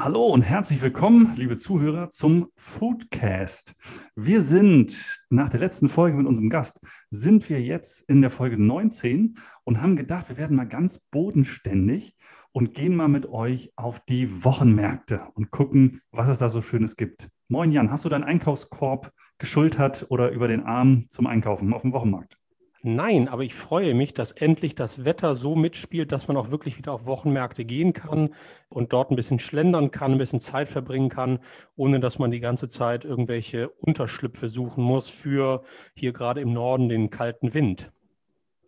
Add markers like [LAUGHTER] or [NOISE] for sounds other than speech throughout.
Hallo und herzlich willkommen, liebe Zuhörer, zum Foodcast. Wir sind nach der letzten Folge mit unserem Gast, sind wir jetzt in der Folge 19 und haben gedacht, wir werden mal ganz bodenständig und gehen mal mit euch auf die Wochenmärkte und gucken, was es da so Schönes gibt. Moin Jan, hast du deinen Einkaufskorb geschultert oder über den Arm zum Einkaufen auf dem Wochenmarkt? Nein, aber ich freue mich, dass endlich das Wetter so mitspielt, dass man auch wirklich wieder auf Wochenmärkte gehen kann und dort ein bisschen schlendern kann, ein bisschen Zeit verbringen kann, ohne dass man die ganze Zeit irgendwelche Unterschlüpfe suchen muss für hier gerade im Norden den kalten Wind.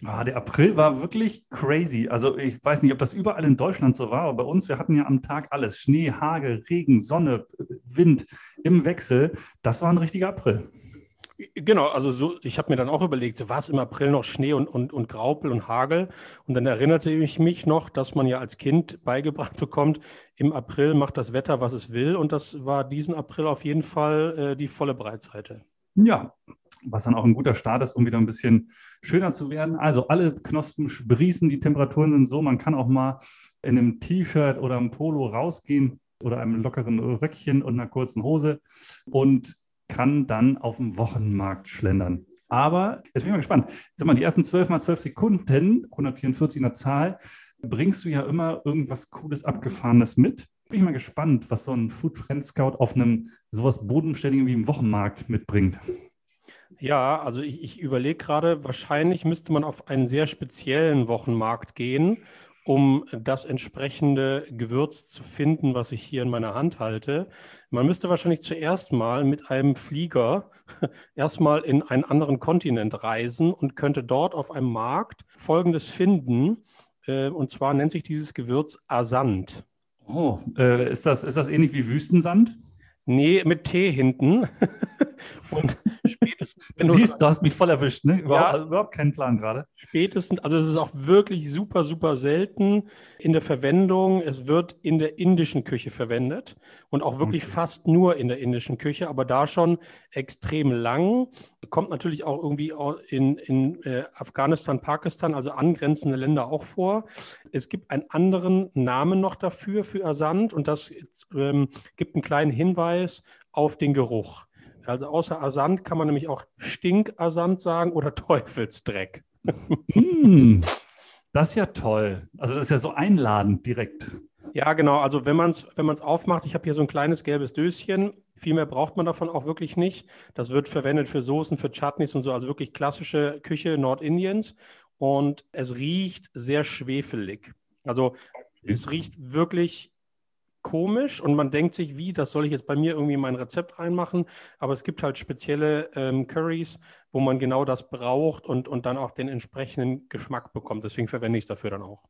Ah, der April war wirklich crazy. Also ich weiß nicht, ob das überall in Deutschland so war, aber bei uns, wir hatten ja am Tag alles. Schnee, Hagel, Regen, Sonne, Wind im Wechsel. Das war ein richtiger April. Genau, also so, ich habe mir dann auch überlegt, so war es im April noch Schnee und, und, und Graupel und Hagel. Und dann erinnerte ich mich noch, dass man ja als Kind [LAUGHS] beigebracht bekommt, im April macht das Wetter, was es will. Und das war diesen April auf jeden Fall äh, die volle Breitseite. Ja, was dann auch ein guter Start ist, um wieder ein bisschen schöner zu werden. Also alle Knospen sprießen, die Temperaturen sind so, man kann auch mal in einem T-Shirt oder einem Polo rausgehen oder einem lockeren Röckchen und einer kurzen Hose und kann dann auf dem Wochenmarkt schlendern. Aber jetzt bin ich mal gespannt. Sag mal, die ersten 12 mal 12 Sekunden, 144 in der Zahl, bringst du ja immer irgendwas Cooles, Abgefahrenes mit. Bin ich mal gespannt, was so ein Food Friend Scout auf einem sowas Bodenständigen wie im Wochenmarkt mitbringt. Ja, also ich, ich überlege gerade, wahrscheinlich müsste man auf einen sehr speziellen Wochenmarkt gehen um das entsprechende Gewürz zu finden, was ich hier in meiner Hand halte. Man müsste wahrscheinlich zuerst mal mit einem Flieger [LAUGHS] erstmal in einen anderen Kontinent reisen und könnte dort auf einem Markt Folgendes finden. Äh, und zwar nennt sich dieses Gewürz Asant. Oh, äh, ist, das, ist das ähnlich wie Wüstensand? Nee, mit T hinten. [LAUGHS] Und [LAUGHS] spätestens. du siehst, du hast mich voll erwischt, ne? Überhaupt, ja, überhaupt keinen Plan gerade. Spätestens, also es ist auch wirklich super, super selten in der Verwendung. Es wird in der indischen Küche verwendet und auch wirklich okay. fast nur in der indischen Küche, aber da schon extrem lang. Kommt natürlich auch irgendwie in, in äh, Afghanistan, Pakistan, also angrenzende Länder auch vor. Es gibt einen anderen Namen noch dafür, für Asand, und das ähm, gibt einen kleinen Hinweis auf den Geruch. Also außer Asand kann man nämlich auch Stinkasand sagen oder [LAUGHS] Teufelsdreck. Mm, das ist ja toll. Also das ist ja so einladend direkt. Ja, genau. Also wenn man es wenn man's aufmacht, ich habe hier so ein kleines gelbes Döschen. Viel mehr braucht man davon auch wirklich nicht. Das wird verwendet für Soßen, für Chutneys und so, also wirklich klassische Küche Nordindiens. Und es riecht sehr schwefelig. Also es riecht wirklich komisch und man denkt sich, wie, das soll ich jetzt bei mir irgendwie in mein Rezept reinmachen. Aber es gibt halt spezielle ähm, Curries, wo man genau das braucht und, und dann auch den entsprechenden Geschmack bekommt. Deswegen verwende ich es dafür dann auch.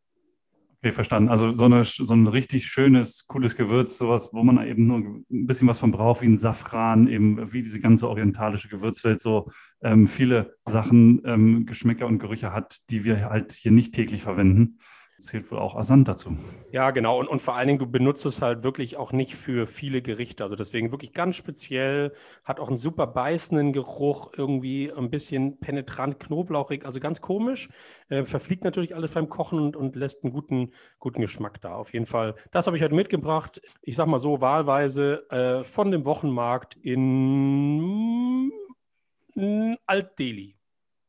Okay, verstanden. Also so, eine, so ein richtig schönes, cooles Gewürz, sowas, wo man eben nur ein bisschen was von braucht, wie ein Safran, eben wie diese ganze orientalische Gewürzwelt so ähm, viele Sachen, ähm, Geschmäcker und Gerüche hat, die wir halt hier nicht täglich verwenden zählt wohl auch Asant dazu. Ja, genau. Und, und vor allen Dingen, du benutzt es halt wirklich auch nicht für viele Gerichte. Also deswegen wirklich ganz speziell, hat auch einen super beißenden Geruch, irgendwie ein bisschen penetrant, knoblauchig, also ganz komisch. Äh, verfliegt natürlich alles beim Kochen und, und lässt einen guten, guten Geschmack da. Auf jeden Fall. Das habe ich heute mitgebracht. Ich sag mal so, wahlweise äh, von dem Wochenmarkt in, in Alt-Delhi.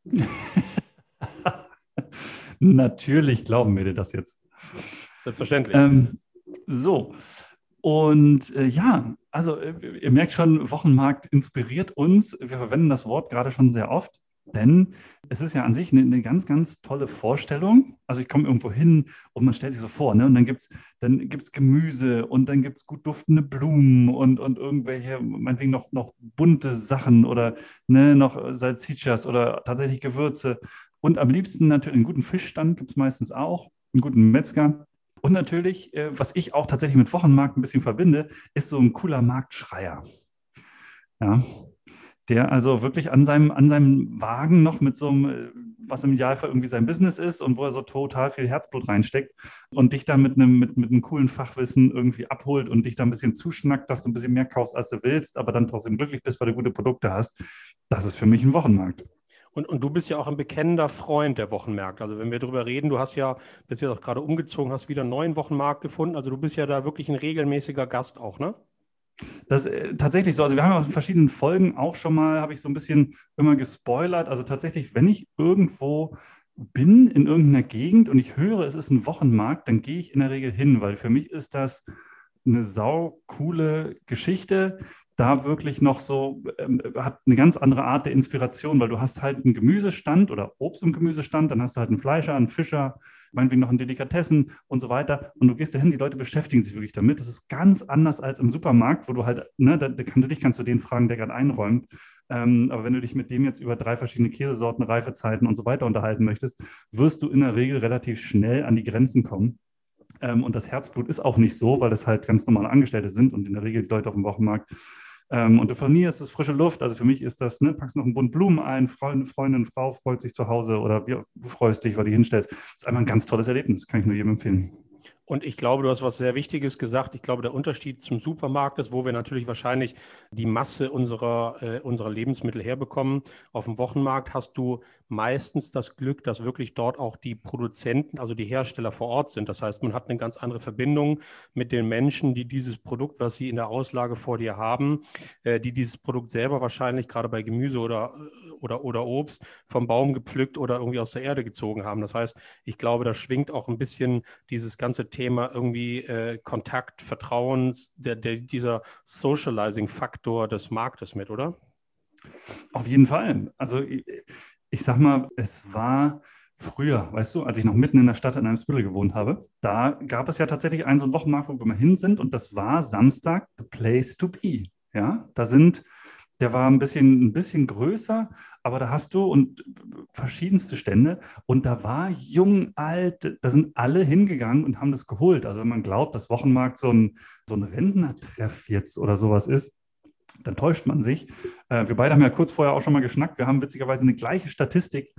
[LAUGHS] Natürlich glauben wir dir das jetzt. Selbstverständlich. Ähm, so. Und äh, ja, also äh, ihr merkt schon, Wochenmarkt inspiriert uns. Wir verwenden das Wort gerade schon sehr oft, denn es ist ja an sich eine, eine ganz, ganz tolle Vorstellung. Also ich komme irgendwo hin und man stellt sich so vor, ne? Und dann gibt es dann gibt's Gemüse und dann gibt es gut duftende Blumen und, und irgendwelche, meinetwegen noch, noch bunte Sachen oder ne, noch Salsichas oder tatsächlich Gewürze. Und am liebsten natürlich einen guten Fischstand gibt es meistens auch, einen guten Metzger. Und natürlich, äh, was ich auch tatsächlich mit Wochenmarkt ein bisschen verbinde, ist so ein cooler Marktschreier. Ja. der also wirklich an seinem, an seinem Wagen noch mit so einem, äh, was im Idealfall irgendwie sein Business ist und wo er so total viel Herzblut reinsteckt und dich dann mit einem, mit, mit einem coolen Fachwissen irgendwie abholt und dich da ein bisschen zuschnackt, dass du ein bisschen mehr kaufst, als du willst, aber dann trotzdem glücklich bist, weil du gute Produkte hast. Das ist für mich ein Wochenmarkt. Und, und du bist ja auch ein bekennender Freund der Wochenmärkte. Also wenn wir darüber reden, du hast ja, bist ja auch gerade umgezogen, hast wieder einen neuen Wochenmarkt gefunden. Also du bist ja da wirklich ein regelmäßiger Gast auch, ne? Das ist äh, tatsächlich so. Also wir haben ja in verschiedenen Folgen auch schon mal, habe ich so ein bisschen immer gespoilert. Also tatsächlich, wenn ich irgendwo bin in irgendeiner Gegend und ich höre, es ist ein Wochenmarkt, dann gehe ich in der Regel hin, weil für mich ist das eine sau coole Geschichte da wirklich noch so, ähm, hat eine ganz andere Art der Inspiration, weil du hast halt einen Gemüsestand oder Obst- und Gemüsestand, dann hast du halt einen Fleischer, einen Fischer, meinetwegen noch einen Delikatessen und so weiter. Und du gehst dahin, die Leute beschäftigen sich wirklich damit. Das ist ganz anders als im Supermarkt, wo du halt, ne, da, da kann, dich kannst du den fragen, der gerade einräumt. Ähm, aber wenn du dich mit dem jetzt über drei verschiedene Käsesorten, Reifezeiten und so weiter unterhalten möchtest, wirst du in der Regel relativ schnell an die Grenzen kommen. Ähm, und das Herzblut ist auch nicht so, weil das halt ganz normale Angestellte sind und in der Regel die Leute auf dem Wochenmarkt. Ähm, und du verlierst es frische Luft. Also für mich ist das, ne, packst noch einen Bund Blumen ein, Freundin, Freundin, Frau freut sich zu Hause oder du freust dich, weil du hinstellst. Das ist einfach ein ganz tolles Erlebnis, kann ich nur jedem empfehlen. Und ich glaube, du hast was sehr Wichtiges gesagt. Ich glaube, der Unterschied zum Supermarkt ist, wo wir natürlich wahrscheinlich die Masse unserer, äh, unserer Lebensmittel herbekommen. Auf dem Wochenmarkt hast du meistens das Glück, dass wirklich dort auch die Produzenten, also die Hersteller vor Ort sind. Das heißt, man hat eine ganz andere Verbindung mit den Menschen, die dieses Produkt, was sie in der Auslage vor dir haben, äh, die dieses Produkt selber wahrscheinlich gerade bei Gemüse oder, oder, oder Obst vom Baum gepflückt oder irgendwie aus der Erde gezogen haben. Das heißt, ich glaube, da schwingt auch ein bisschen dieses ganze Thema Thema irgendwie äh, Kontakt, Vertrauen, der, der, dieser Socializing-Faktor des Marktes mit, oder? Auf jeden Fall. Also ich, ich sag mal, es war früher, weißt du, als ich noch mitten in der Stadt in einem Spittel gewohnt habe, da gab es ja tatsächlich einen so einen Wochenmarkt, wo wir hin sind und das war Samstag the place to be. Ja, da sind der war ein bisschen, ein bisschen größer, aber da hast du und verschiedenste Stände und da war jung, alt, da sind alle hingegangen und haben das geholt. Also wenn man glaubt, dass Wochenmarkt so ein, so ein Rentnertreff jetzt oder sowas ist, dann täuscht man sich. Äh, wir beide haben ja kurz vorher auch schon mal geschnackt. Wir haben witzigerweise eine gleiche Statistik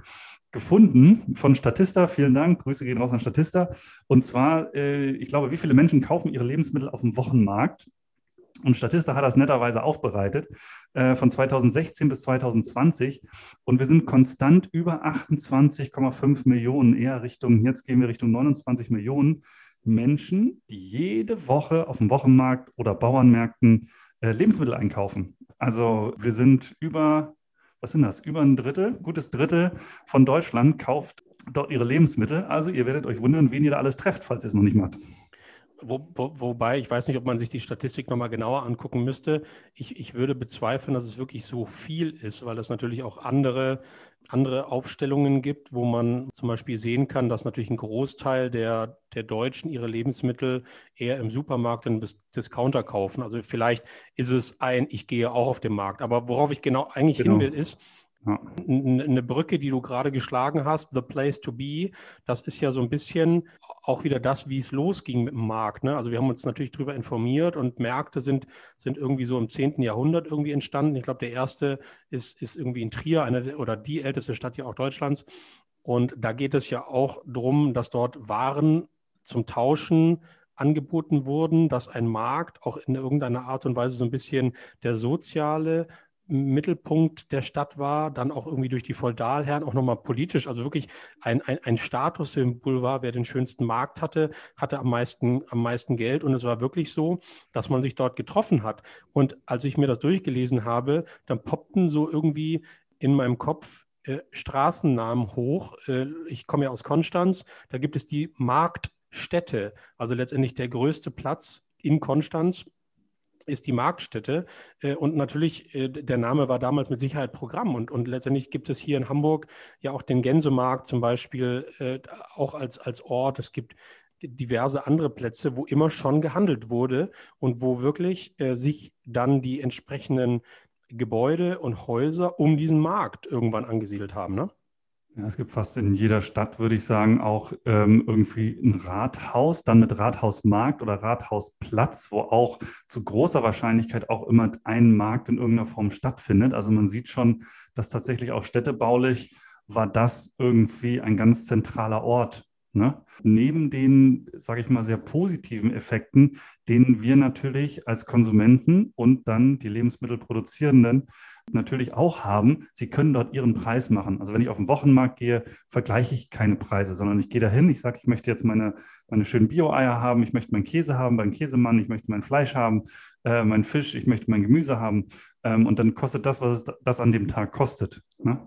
gefunden von Statista. Vielen Dank. Grüße gehen raus an Statista. Und zwar, äh, ich glaube, wie viele Menschen kaufen ihre Lebensmittel auf dem Wochenmarkt? Und Statista hat das netterweise aufbereitet äh, von 2016 bis 2020. Und wir sind konstant über 28,5 Millionen, eher Richtung, jetzt gehen wir Richtung 29 Millionen Menschen, die jede Woche auf dem Wochenmarkt oder Bauernmärkten äh, Lebensmittel einkaufen. Also wir sind über, was sind das? Über ein Drittel, gutes Drittel von Deutschland kauft dort ihre Lebensmittel. Also ihr werdet euch wundern, wen ihr da alles trefft, falls ihr es noch nicht macht. Wo, wo, wobei, ich weiß nicht, ob man sich die Statistik nochmal genauer angucken müsste. Ich, ich würde bezweifeln, dass es wirklich so viel ist, weil es natürlich auch andere, andere Aufstellungen gibt, wo man zum Beispiel sehen kann, dass natürlich ein Großteil der, der Deutschen ihre Lebensmittel eher im Supermarkt und Discounter kaufen. Also vielleicht ist es ein, ich gehe auch auf den Markt. Aber worauf ich genau eigentlich genau. hin will, ist, Eine Brücke, die du gerade geschlagen hast, The Place to Be, das ist ja so ein bisschen auch wieder das, wie es losging mit dem Markt. Ne? Also wir haben uns natürlich darüber informiert und Märkte sind, sind irgendwie so im 10. Jahrhundert irgendwie entstanden. Ich glaube, der erste ist, ist irgendwie in Trier, eine oder die älteste Stadt ja auch Deutschlands. Und da geht es ja auch darum, dass dort Waren zum Tauschen angeboten wurden, dass ein Markt auch in irgendeiner Art und Weise so ein bisschen der soziale Mittelpunkt der Stadt war, dann auch irgendwie durch die Feudalherren auch nochmal politisch, also wirklich ein, ein, ein Statussymbol war, wer den schönsten Markt hatte, hatte am meisten, am meisten Geld und es war wirklich so, dass man sich dort getroffen hat. Und als ich mir das durchgelesen habe, dann poppten so irgendwie in meinem Kopf äh, Straßennamen hoch. Äh, ich komme ja aus Konstanz, da gibt es die Marktstätte, also letztendlich der größte Platz in Konstanz ist die Marktstätte. Äh, und natürlich, äh, der Name war damals mit Sicherheit Programm. Und, und letztendlich gibt es hier in Hamburg ja auch den Gänsemarkt zum Beispiel äh, auch als, als Ort. Es gibt diverse andere Plätze, wo immer schon gehandelt wurde und wo wirklich sich dann die entsprechenden Gebäude und Häuser um diesen Markt irgendwann angesiedelt haben. Ne? Ja, es gibt fast in jeder Stadt, würde ich sagen, auch ähm, irgendwie ein Rathaus, dann mit Rathausmarkt oder Rathausplatz, wo auch zu großer Wahrscheinlichkeit auch immer ein Markt in irgendeiner Form stattfindet. Also man sieht schon, dass tatsächlich auch städtebaulich war das irgendwie ein ganz zentraler Ort Ne? Neben den, sage ich mal, sehr positiven Effekten, denen wir natürlich als Konsumenten und dann die Lebensmittelproduzierenden natürlich auch haben, sie können dort ihren Preis machen. Also wenn ich auf den Wochenmarkt gehe, vergleiche ich keine Preise, sondern ich gehe dahin, ich sage, ich möchte jetzt meine, meine schönen Bio-Eier haben, ich möchte meinen Käse haben beim Käsemann, ich möchte mein Fleisch haben, äh, mein Fisch, ich möchte mein Gemüse haben. Ähm, und dann kostet das, was es das an dem Tag kostet. Ne?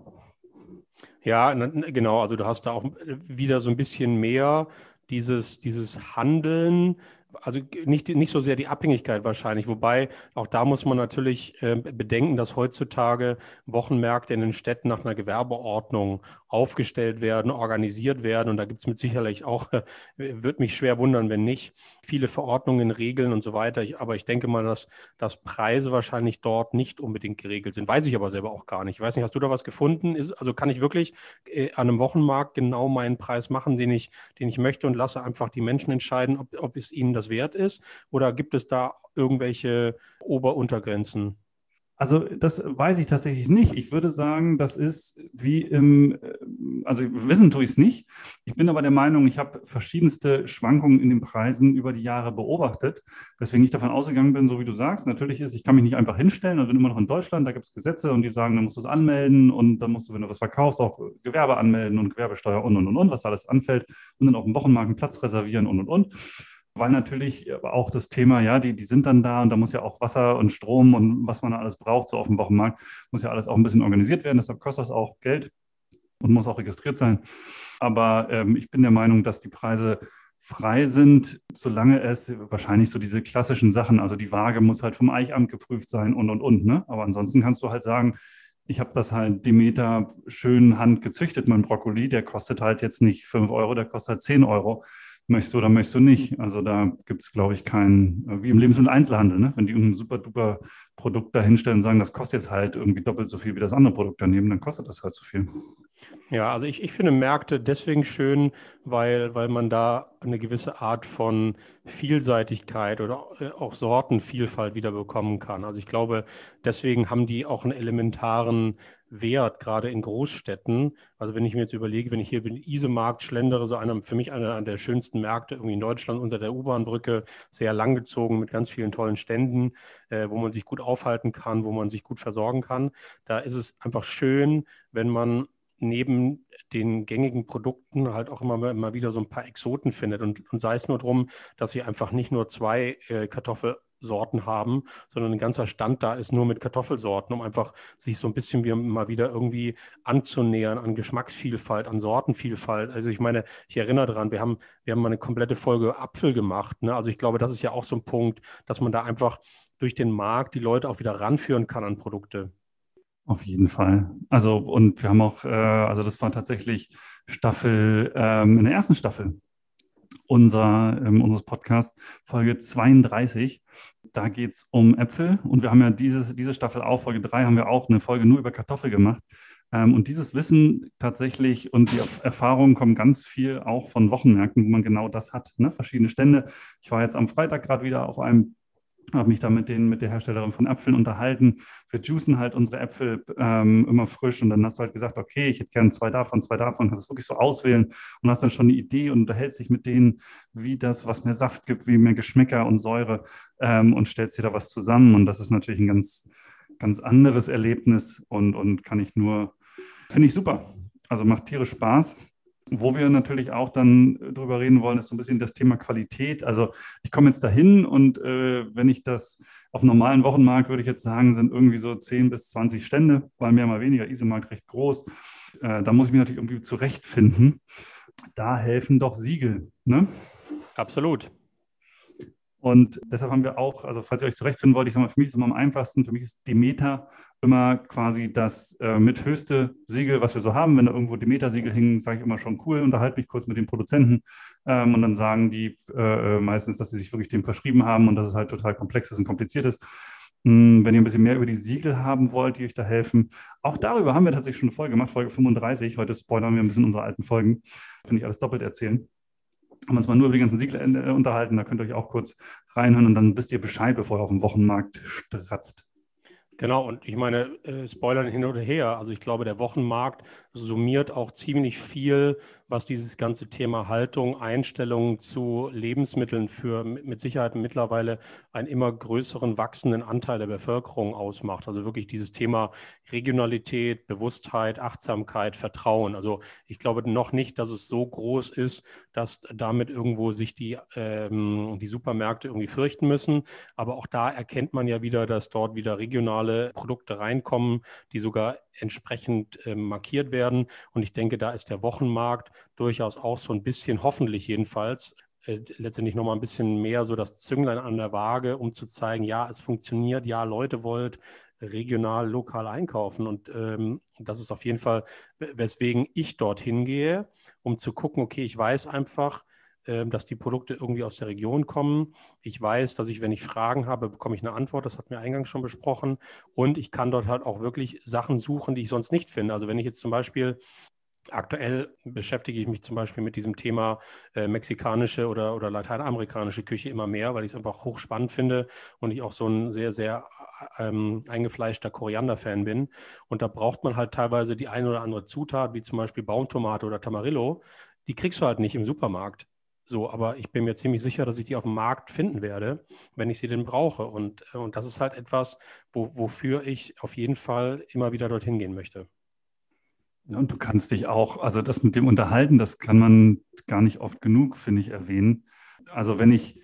Ja, genau. Also du hast da auch wieder so ein bisschen mehr dieses, dieses Handeln also nicht, nicht so sehr die Abhängigkeit wahrscheinlich, wobei auch da muss man natürlich äh, bedenken, dass heutzutage Wochenmärkte in den Städten nach einer Gewerbeordnung aufgestellt werden, organisiert werden und da gibt es mit sicherlich auch, äh, [LAUGHS] wird mich schwer wundern, wenn nicht, viele Verordnungen, Regeln und so weiter. Ich, aber ich denke mal, dass, dass Preise wahrscheinlich dort nicht unbedingt geregelt sind. Weiß ich aber selber auch gar nicht. Ich weiß nicht, hast du da was gefunden? Ist, also kann ich wirklich äh, an einem Wochenmarkt genau meinen Preis machen, den ich, den ich möchte und lasse einfach die Menschen entscheiden, ob, ob es ihnen das wert ist? Oder gibt es da irgendwelche Ober-Untergrenzen? Also das weiß ich tatsächlich nicht. Ich würde sagen, das ist wie im, äh, also wissen tue ich es nicht. Ich bin aber der Meinung, ich habe verschiedenste Schwankungen in den Preisen über die Jahre beobachtet, weswegen ich davon ausgegangen bin, so wie du sagst, natürlich ist, ich kann mich nicht einfach hinstellen, also bin immer noch in Deutschland, da gibt es Gesetze und die sagen, dann musst du es anmelden und dann musst du, wenn du was verkaufst, auch Gewerbe anmelden und Gewerbesteuer und und und und, was alles anfällt und dann auf dem Wochenmarkt einen Platz reservieren und und und weil natürlich auch das Thema, ja, die, die sind dann da und da muss ja auch Wasser und Strom und was man da alles braucht, so auf dem Wochenmarkt, muss ja alles auch ein bisschen organisiert werden. Deshalb kostet das auch Geld und muss auch registriert sein. Aber ähm, ich bin der Meinung, dass die Preise frei sind, solange es wahrscheinlich so diese klassischen Sachen, also die Waage muss halt vom Eichamt geprüft sein und und und. Ne? Aber ansonsten kannst du halt sagen, ich habe das halt Demeter schön handgezüchtet, mein Brokkoli, der kostet halt jetzt nicht 5 Euro, der kostet halt 10 Euro möchtest du oder möchtest du nicht. Also da gibt es, glaube ich, keinen, äh, wie im Lebensmittel-Einzelhandel, ne? wenn die ein super duper Produkt da hinstellen und sagen, das kostet jetzt halt irgendwie doppelt so viel wie das andere Produkt daneben, dann kostet das halt so viel. Ja, also ich, ich finde Märkte deswegen schön, weil, weil man da eine gewisse Art von Vielseitigkeit oder äh, auch Sortenvielfalt wieder bekommen kann. Also ich glaube, deswegen haben die auch einen elementaren Wert, gerade in Großstädten. Also wenn ich mir jetzt überlege, wenn ich hier den Isemarkt schlendere, so einer, für mich einer der schönsten Märkte irgendwie in Deutschland unter der U-Bahn-Brücke, sehr langgezogen mit ganz vielen tollen Ständen, äh, wo man sich gut aufhalten kann, wo man sich gut versorgen kann. Da ist es einfach schön, wenn man neben den gängigen Produkten halt auch immer mal wieder so ein paar Exoten findet. Und, und sei es nur darum, dass sie einfach nicht nur zwei äh, Kartoffelsorten haben, sondern ein ganzer Stand da ist nur mit Kartoffelsorten, um einfach sich so ein bisschen wie mal wieder irgendwie anzunähern an Geschmacksvielfalt, an Sortenvielfalt. Also ich meine, ich erinnere daran, wir haben, wir haben mal eine komplette Folge Apfel gemacht. Ne? Also ich glaube, das ist ja auch so ein Punkt, dass man da einfach durch den Markt die Leute auch wieder ranführen kann an Produkte. Auf jeden Fall. Also, und wir haben auch, äh, also das war tatsächlich Staffel, ähm, in der ersten Staffel unser, ähm, unseres Podcasts, Folge 32. Da geht es um Äpfel und wir haben ja diese, diese Staffel auch, Folge 3, haben wir auch eine Folge nur über Kartoffel gemacht. Ähm, und dieses Wissen tatsächlich und die Erfahrungen kommen ganz viel auch von Wochenmärkten, wo man genau das hat. Ne? Verschiedene Stände. Ich war jetzt am Freitag gerade wieder auf einem habe mich da mit, den, mit der Herstellerin von Äpfeln unterhalten. Wir juicen halt unsere Äpfel ähm, immer frisch und dann hast du halt gesagt, okay, ich hätte gerne zwei davon, zwei davon, kannst es wirklich so auswählen und hast dann schon eine Idee und unterhältst dich mit denen, wie das, was mehr Saft gibt, wie mehr Geschmäcker und Säure ähm, und stellst dir da was zusammen und das ist natürlich ein ganz, ganz anderes Erlebnis und, und kann ich nur, finde ich super. Also macht tierisch Spaß. Wo wir natürlich auch dann äh, drüber reden wollen, ist so ein bisschen das Thema Qualität. Also ich komme jetzt dahin und äh, wenn ich das auf normalen Wochenmarkt, würde ich jetzt sagen, sind irgendwie so 10 bis 20 Stände, weil mehr mal weniger, Isemarkt recht groß. Äh, da muss ich mich natürlich irgendwie zurechtfinden. Da helfen doch Siegel. Ne? Absolut. Und deshalb haben wir auch, also falls ihr euch zurechtfinden wollt, ich sage mal, für mich ist es immer am einfachsten, für mich ist Demeter immer quasi das äh, mit höchste Siegel, was wir so haben. Wenn da irgendwo Demeter-Siegel hingen, sage ich immer schon cool, unterhalte mich kurz mit den Produzenten ähm, und dann sagen die äh, meistens, dass sie sich wirklich dem verschrieben haben und dass es halt total komplex ist und kompliziert ist. Hm, wenn ihr ein bisschen mehr über die Siegel haben wollt, die euch da helfen, auch darüber haben wir tatsächlich schon eine Folge gemacht, Folge 35. Heute spoilern wir ein bisschen unsere alten Folgen. Finde ich alles doppelt erzählen. Haben uns mal nur über die ganzen Siegel äh, unterhalten. Da könnt ihr euch auch kurz reinhören und dann wisst ihr Bescheid, bevor ihr auf dem Wochenmarkt stratzt. Genau, und ich meine, äh, Spoilern hin oder her, also ich glaube, der Wochenmarkt summiert auch ziemlich viel was dieses ganze Thema Haltung, Einstellung zu Lebensmitteln für mit Sicherheit mittlerweile einen immer größeren wachsenden Anteil der Bevölkerung ausmacht. Also wirklich dieses Thema Regionalität, Bewusstheit, Achtsamkeit, Vertrauen. Also ich glaube noch nicht, dass es so groß ist, dass damit irgendwo sich die, ähm, die Supermärkte irgendwie fürchten müssen. Aber auch da erkennt man ja wieder, dass dort wieder regionale Produkte reinkommen, die sogar entsprechend äh, markiert werden. Und ich denke, da ist der Wochenmarkt durchaus auch so ein bisschen, hoffentlich jedenfalls, äh, letztendlich nochmal ein bisschen mehr so das Zünglein an der Waage, um zu zeigen, ja, es funktioniert, ja, Leute wollt regional, lokal einkaufen. Und ähm, das ist auf jeden Fall, weswegen ich dorthin gehe, um zu gucken, okay, ich weiß einfach, ähm, dass die Produkte irgendwie aus der Region kommen. Ich weiß, dass ich, wenn ich Fragen habe, bekomme ich eine Antwort. Das hatten wir eingangs schon besprochen. Und ich kann dort halt auch wirklich Sachen suchen, die ich sonst nicht finde. Also wenn ich jetzt zum Beispiel Aktuell beschäftige ich mich zum Beispiel mit diesem Thema äh, mexikanische oder, oder lateinamerikanische Küche immer mehr, weil ich es einfach hochspannend finde und ich auch so ein sehr, sehr ähm, eingefleischter Koriander-Fan bin. Und da braucht man halt teilweise die eine oder andere Zutat, wie zum Beispiel Baumtomate oder Tamarillo. Die kriegst du halt nicht im Supermarkt. So, aber ich bin mir ziemlich sicher, dass ich die auf dem Markt finden werde, wenn ich sie denn brauche. Und, äh, und das ist halt etwas, wo, wofür ich auf jeden Fall immer wieder dorthin gehen möchte. Und du kannst dich auch, also das mit dem Unterhalten, das kann man gar nicht oft genug, finde ich, erwähnen. Also wenn ich,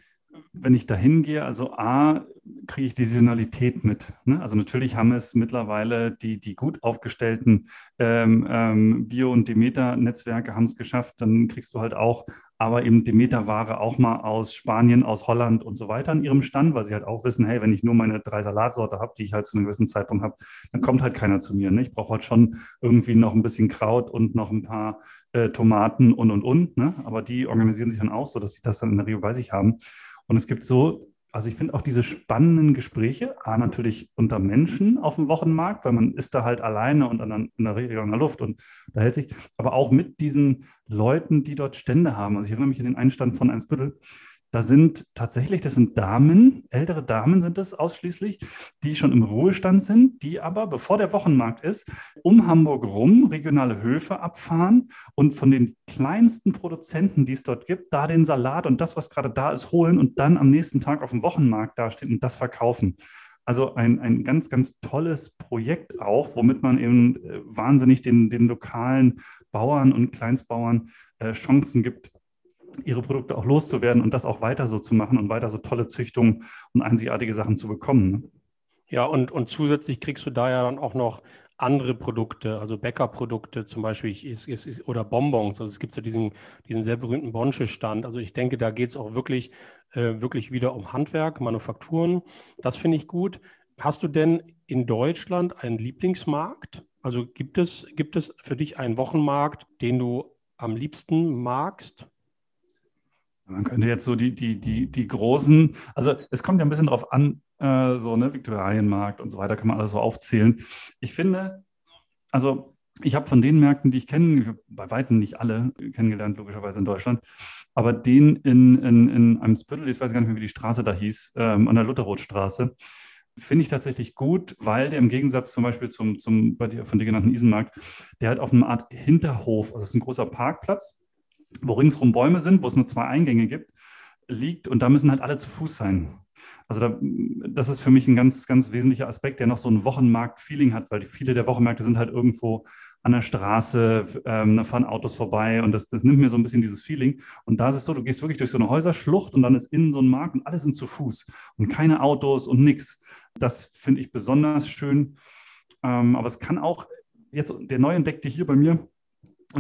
wenn ich dahin gehe, also A, kriege ich die Saisonalität mit. Ne? Also natürlich haben es mittlerweile die, die gut aufgestellten ähm, ähm, Bio- und Demeter-Netzwerke haben es geschafft. Dann kriegst du halt auch, aber eben Demeter-Ware auch mal aus Spanien, aus Holland und so weiter an ihrem Stand, weil sie halt auch wissen, hey, wenn ich nur meine drei Salatsorte habe, die ich halt zu einem gewissen Zeitpunkt habe, dann kommt halt keiner zu mir. Ne? Ich brauche halt schon irgendwie noch ein bisschen Kraut und noch ein paar äh, Tomaten und und und. Ne? Aber die organisieren sich dann auch so, dass sie das dann in der Regel bei sich haben. Und es gibt so also ich finde auch diese spannenden Gespräche, A, natürlich unter Menschen auf dem Wochenmarkt, weil man ist da halt alleine und an, in der Regel an der Luft und da hält sich, aber auch mit diesen Leuten, die dort Stände haben. Also ich erinnere mich an den Einstand von Eimsbüttel. Da sind tatsächlich, das sind Damen, ältere Damen sind es ausschließlich, die schon im Ruhestand sind, die aber, bevor der Wochenmarkt ist, um Hamburg rum regionale Höfe abfahren und von den kleinsten Produzenten, die es dort gibt, da den Salat und das, was gerade da ist, holen und dann am nächsten Tag auf dem Wochenmarkt dastehen und das verkaufen. Also ein, ein ganz, ganz tolles Projekt auch, womit man eben äh, wahnsinnig den, den lokalen Bauern und Kleinstbauern äh, Chancen gibt, ihre Produkte auch loszuwerden und das auch weiter so zu machen und weiter so tolle Züchtungen und einzigartige Sachen zu bekommen. Ne? Ja, und, und zusätzlich kriegst du da ja dann auch noch andere Produkte, also Bäckerprodukte zum Beispiel ist, ist, ist, oder Bonbons. Also es gibt ja diesen, diesen sehr berühmten Bonsche-Stand. Also ich denke, da geht es auch wirklich, äh, wirklich wieder um Handwerk, Manufakturen. Das finde ich gut. Hast du denn in Deutschland einen Lieblingsmarkt? Also gibt es, gibt es für dich einen Wochenmarkt, den du am liebsten magst? Man könnte jetzt so die, die, die, die großen, also es kommt ja ein bisschen drauf an, äh, so, ne, Viktualienmarkt und so weiter, kann man alles so aufzählen. Ich finde, also ich habe von den Märkten, die ich kenne, bei weitem nicht alle kennengelernt, logischerweise in Deutschland, aber den in, in, in einem Spüttel, ich weiß gar nicht mehr, wie die Straße da hieß, ähm, an der Lutherrothstraße, finde ich tatsächlich gut, weil der im Gegensatz zum Beispiel zum, zum bei dir, von dir genannten Isenmarkt, der hat auf einer Art Hinterhof, also es ist ein großer Parkplatz, wo ringsrum Bäume sind, wo es nur zwei Eingänge gibt, liegt und da müssen halt alle zu Fuß sein. Also da, das ist für mich ein ganz, ganz wesentlicher Aspekt, der noch so ein Wochenmarkt-Feeling hat, weil viele der Wochenmärkte sind halt irgendwo an der Straße, ähm, da fahren Autos vorbei und das, das nimmt mir so ein bisschen dieses Feeling. Und da ist es so, du gehst wirklich durch so eine Häuserschlucht und dann ist innen so ein Markt und alle sind zu Fuß und keine Autos und nichts. Das finde ich besonders schön. Ähm, aber es kann auch jetzt der neu entdeckte hier bei mir,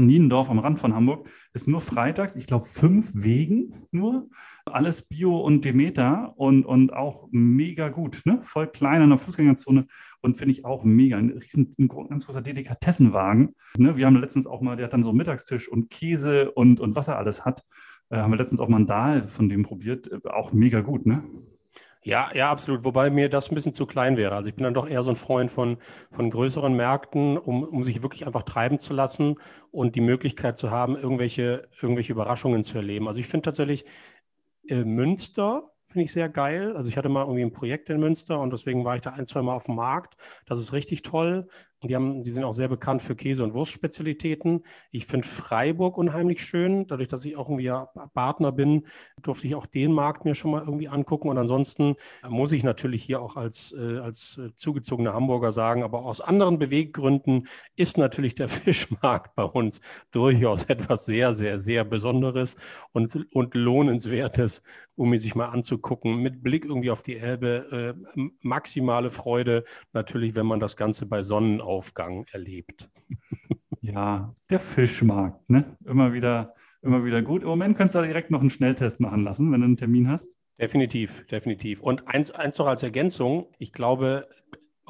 Niendorf am Rand von Hamburg ist nur freitags, ich glaube, fünf Wegen nur. Alles Bio und Demeter und, und auch mega gut, ne? Voll klein an der Fußgängerzone und finde ich auch mega. Ein riesen, ein ganz großer Delikatessenwagen. Ne? Wir haben letztens auch mal, der hat dann so Mittagstisch und Käse und, und was er alles hat. Äh, haben wir letztens auch Mandal von dem probiert. Äh, auch mega gut, ne? Ja, ja, absolut. Wobei mir das ein bisschen zu klein wäre. Also ich bin dann doch eher so ein Freund von, von größeren Märkten, um, um sich wirklich einfach treiben zu lassen und die Möglichkeit zu haben, irgendwelche, irgendwelche Überraschungen zu erleben. Also ich finde tatsächlich äh, Münster finde ich sehr geil. Also ich hatte mal irgendwie ein Projekt in Münster und deswegen war ich da ein, zwei Mal auf dem Markt. Das ist richtig toll. Die, haben, die sind auch sehr bekannt für Käse- und Wurstspezialitäten. Ich finde Freiburg unheimlich schön. Dadurch, dass ich auch irgendwie Partner bin, durfte ich auch den Markt mir schon mal irgendwie angucken. Und ansonsten muss ich natürlich hier auch als, äh, als zugezogener Hamburger sagen, aber aus anderen Beweggründen ist natürlich der [LAUGHS] Fischmarkt bei uns durchaus etwas sehr, sehr, sehr Besonderes und, und Lohnenswertes, um ihn sich mal anzugucken. Mit Blick irgendwie auf die Elbe, äh, maximale Freude natürlich, wenn man das Ganze bei Sonnen Sonnenaufgang erlebt. Ja, der Fischmarkt, ne? Immer wieder, immer wieder gut. Im Moment könntest du direkt noch einen Schnelltest machen lassen, wenn du einen Termin hast. Definitiv, definitiv. Und eins, eins noch als Ergänzung, ich glaube,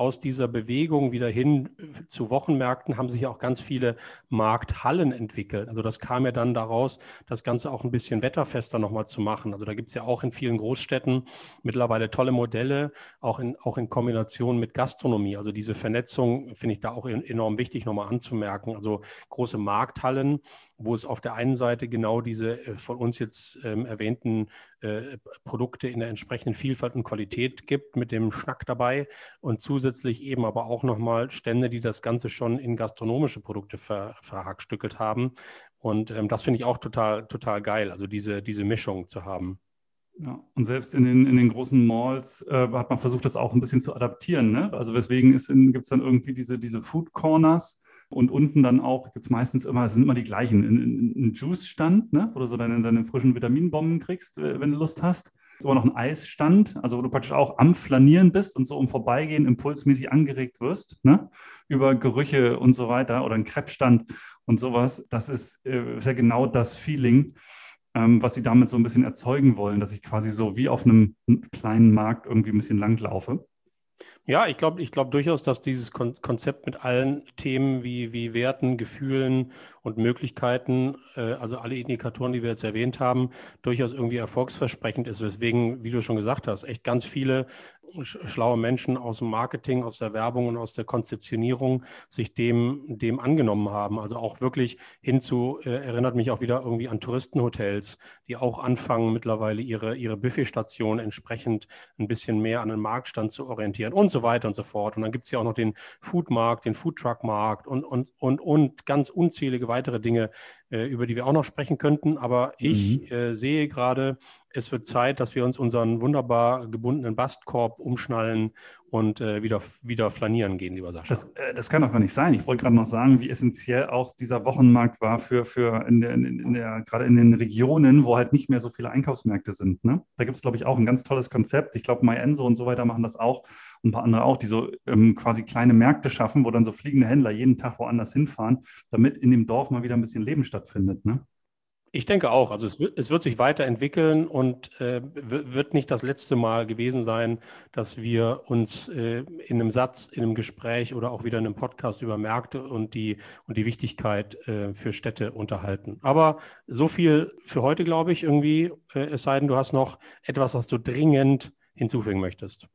aus dieser Bewegung wieder hin äh, zu Wochenmärkten haben sich auch ganz viele Markthallen entwickelt. Also das kam ja dann daraus, das Ganze auch ein bisschen wetterfester nochmal zu machen. Also da gibt es ja auch in vielen Großstädten mittlerweile tolle Modelle, auch in, auch in Kombination mit Gastronomie. Also diese Vernetzung finde ich da auch enorm wichtig nochmal anzumerken. Also große Markthallen, wo es auf der einen Seite genau diese äh, von uns jetzt ähm, erwähnten äh, Produkte in der entsprechenden Vielfalt und Qualität gibt, mit dem Schnack dabei und zusätzlich eben aber auch nochmal Stände, die das Ganze schon in gastronomische Produkte ver, verhackstückelt haben. Und ähm, das finde ich auch total, total geil, also diese, diese Mischung zu haben. Ja, und selbst in den, in den großen Malls äh, hat man versucht, das auch ein bisschen zu adaptieren. Ne? Also weswegen gibt es dann irgendwie diese, diese Food Corners, und unten dann auch gibt es meistens immer, es sind immer die gleichen, ein Juice-Stand, ne? wo du so deine, deine frischen Vitaminbomben kriegst, äh, wenn du Lust hast. Sogar noch ein Eisstand, also wo du praktisch auch am Flanieren bist und so im Vorbeigehen impulsmäßig angeregt wirst, ne? über Gerüche und so weiter oder ein Crepe-Stand und sowas. Das ist, äh, ist ja genau das Feeling, ähm, was sie damit so ein bisschen erzeugen wollen, dass ich quasi so wie auf einem kleinen Markt irgendwie ein bisschen langlaufe. Ja, ich glaube ich glaub durchaus, dass dieses Kon Konzept mit allen Themen wie, wie Werten, Gefühlen und Möglichkeiten, äh, also alle Indikatoren, die wir jetzt erwähnt haben, durchaus irgendwie erfolgsversprechend ist. Weswegen, wie du schon gesagt hast, echt ganz viele schlaue Menschen aus dem Marketing, aus der Werbung und aus der Konzeptionierung sich dem, dem angenommen haben. Also auch wirklich hinzu, äh, erinnert mich auch wieder irgendwie an Touristenhotels, die auch anfangen mittlerweile ihre, ihre Buffetstation entsprechend ein bisschen mehr an den Marktstand zu orientieren und so weiter und so fort. Und dann gibt es ja auch noch den Foodmarkt, den Foodtruckmarkt und, und, und, und ganz unzählige weitere Dinge, äh, über die wir auch noch sprechen könnten. Aber ich mhm. äh, sehe gerade, es wird Zeit, dass wir uns unseren wunderbar gebundenen Bastkorb umschnallen und äh, wieder, wieder flanieren gehen, lieber Sascha. Das, äh, das kann doch gar nicht sein. Ich wollte gerade noch sagen, wie essentiell auch dieser Wochenmarkt war für, für in der, in, der, gerade in den Regionen, wo halt nicht mehr so viele Einkaufsmärkte sind. Ne? Da gibt es, glaube ich, auch ein ganz tolles Konzept. Ich glaube, MyEnso und so weiter machen das auch und ein paar andere auch, die so ähm, quasi kleine Märkte schaffen, wo dann so fliegende Händler jeden Tag woanders hinfahren, damit in dem Dorf mal wieder ein bisschen Leben stattfindet. Ne? Ich denke auch. Also es wird, es wird sich weiterentwickeln und äh, wird nicht das letzte Mal gewesen sein, dass wir uns äh, in einem Satz, in einem Gespräch oder auch wieder in einem Podcast über Märkte und die, und die Wichtigkeit äh, für Städte unterhalten. Aber so viel für heute, glaube ich, irgendwie, äh, es sei denn, du hast noch etwas, was du dringend hinzufügen möchtest.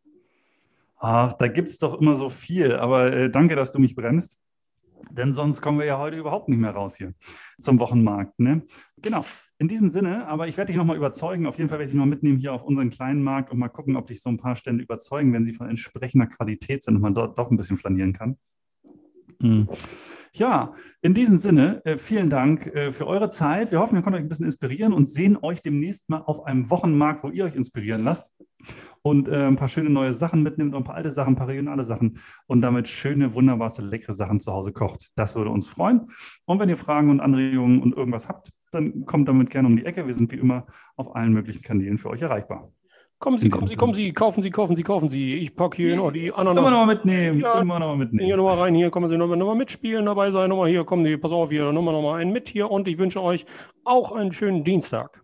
Ach, da gibt es doch immer so viel. Aber äh, danke, dass du mich bremst. Denn sonst kommen wir ja heute überhaupt nicht mehr raus hier zum Wochenmarkt. Ne? Genau, in diesem Sinne, aber ich werde dich nochmal überzeugen. Auf jeden Fall werde ich dich noch mitnehmen hier auf unseren kleinen Markt und mal gucken, ob dich so ein paar Stände überzeugen, wenn sie von entsprechender Qualität sind und man dort doch ein bisschen flanieren kann. Mhm. Ja, in diesem Sinne, äh, vielen Dank äh, für eure Zeit. Wir hoffen, wir konnten euch ein bisschen inspirieren und sehen euch demnächst mal auf einem Wochenmarkt, wo ihr euch inspirieren lasst und äh, ein paar schöne neue Sachen mitnimmt und ein paar alte Sachen, ein paar regionale Sachen und damit schöne, wunderbarste, leckere Sachen zu Hause kocht. Das würde uns freuen. Und wenn ihr Fragen und Anregungen und irgendwas habt, dann kommt damit gerne um die Ecke. Wir sind wie immer auf allen möglichen Kanälen für euch erreichbar. Kommen Sie, kommen Sie, kommen Sie, kaufen Sie, kaufen Sie, kaufen Sie. Ich packe hier noch die Ananas. Immer noch mal mitnehmen. Ja, immer noch mal mitnehmen. Hier nochmal rein, hier kommen Sie nochmal noch mal mitspielen, dabei sein. Nochmal hier, kommen Sie, pass auf, hier, nochmal noch mal einen mit hier. Und ich wünsche euch auch einen schönen Dienstag.